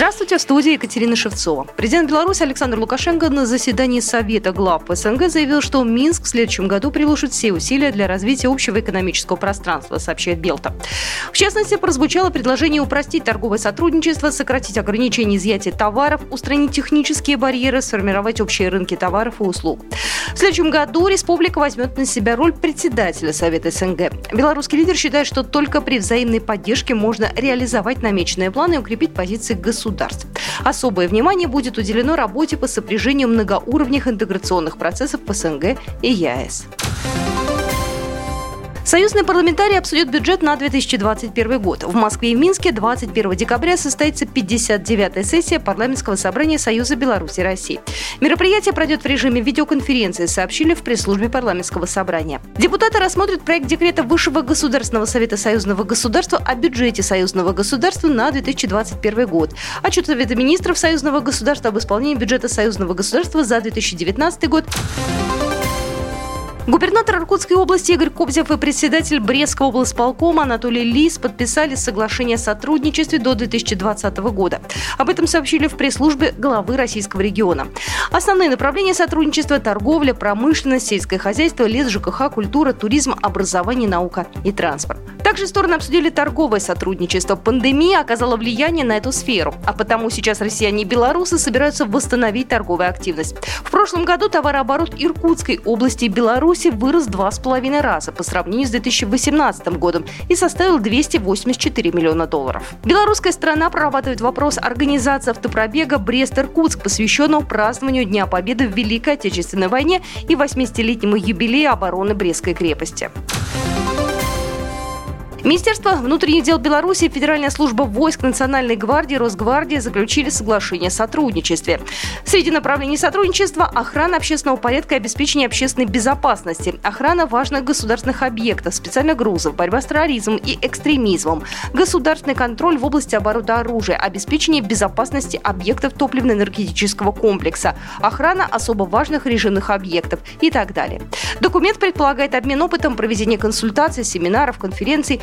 Здравствуйте, в студии Екатерина Шевцова. Президент Беларуси Александр Лукашенко на заседании Совета глав СНГ заявил, что Минск в следующем году приложит все усилия для развития общего экономического пространства, сообщает Белта. В частности, прозвучало предложение упростить торговое сотрудничество, сократить ограничения изъятия товаров, устранить технические барьеры, сформировать общие рынки товаров и услуг. В следующем году республика возьмет на себя роль председателя Совета СНГ. Белорусский лидер считает, что только при взаимной поддержке можно реализовать намеченные планы и укрепить позиции государства государств. Особое внимание будет уделено работе по сопряжению многоуровневых интеграционных процессов по СНГ и ЕАЭС. Союзные парламентарии обсудят бюджет на 2021 год. В Москве и Минске 21 декабря состоится 59-я сессия парламентского собрания Союза Беларуси и России. Мероприятие пройдет в режиме видеоконференции, сообщили в пресс-службе парламентского собрания. Депутаты рассмотрят проект декрета Высшего государственного совета союзного государства о бюджете союзного государства на 2021 год, отчет Совета министров союзного государства об исполнении бюджета союзного государства за 2019 год, Губернатор Иркутской области Игорь Кобзев и председатель Брестского облсполкома Анатолий Лис подписали соглашение о сотрудничестве до 2020 года. Об этом сообщили в пресс-службе главы российского региона. Основные направления сотрудничества – торговля, промышленность, сельское хозяйство, лес, ЖКХ, культура, туризм, образование, наука и транспорт. Также стороны обсудили торговое сотрудничество. Пандемия оказала влияние на эту сферу, а потому сейчас россияне и белорусы собираются восстановить торговую активность. В прошлом году товарооборот Иркутской области и Беларуси вырос два с половиной раза по сравнению с 2018 годом и составил 284 миллиона долларов. Белорусская страна прорабатывает вопрос организации автопробега Брест-Иркутск, посвященного празднованию Дня Победы в Великой Отечественной войне и 80-летнему юбилею обороны Брестской крепости. Министерство внутренних дел Беларуси и Федеральная служба войск Национальной гвардии Росгвардии заключили соглашение о сотрудничестве. Среди направлений сотрудничества – охрана общественного порядка и обеспечение общественной безопасности, охрана важных государственных объектов, специальных грузов, борьба с терроризмом и экстремизмом, государственный контроль в области оборота оружия, обеспечение безопасности объектов топливно-энергетического комплекса, охрана особо важных режимных объектов и так далее. Документ предполагает обмен опытом, проведение консультаций, семинаров, конференций,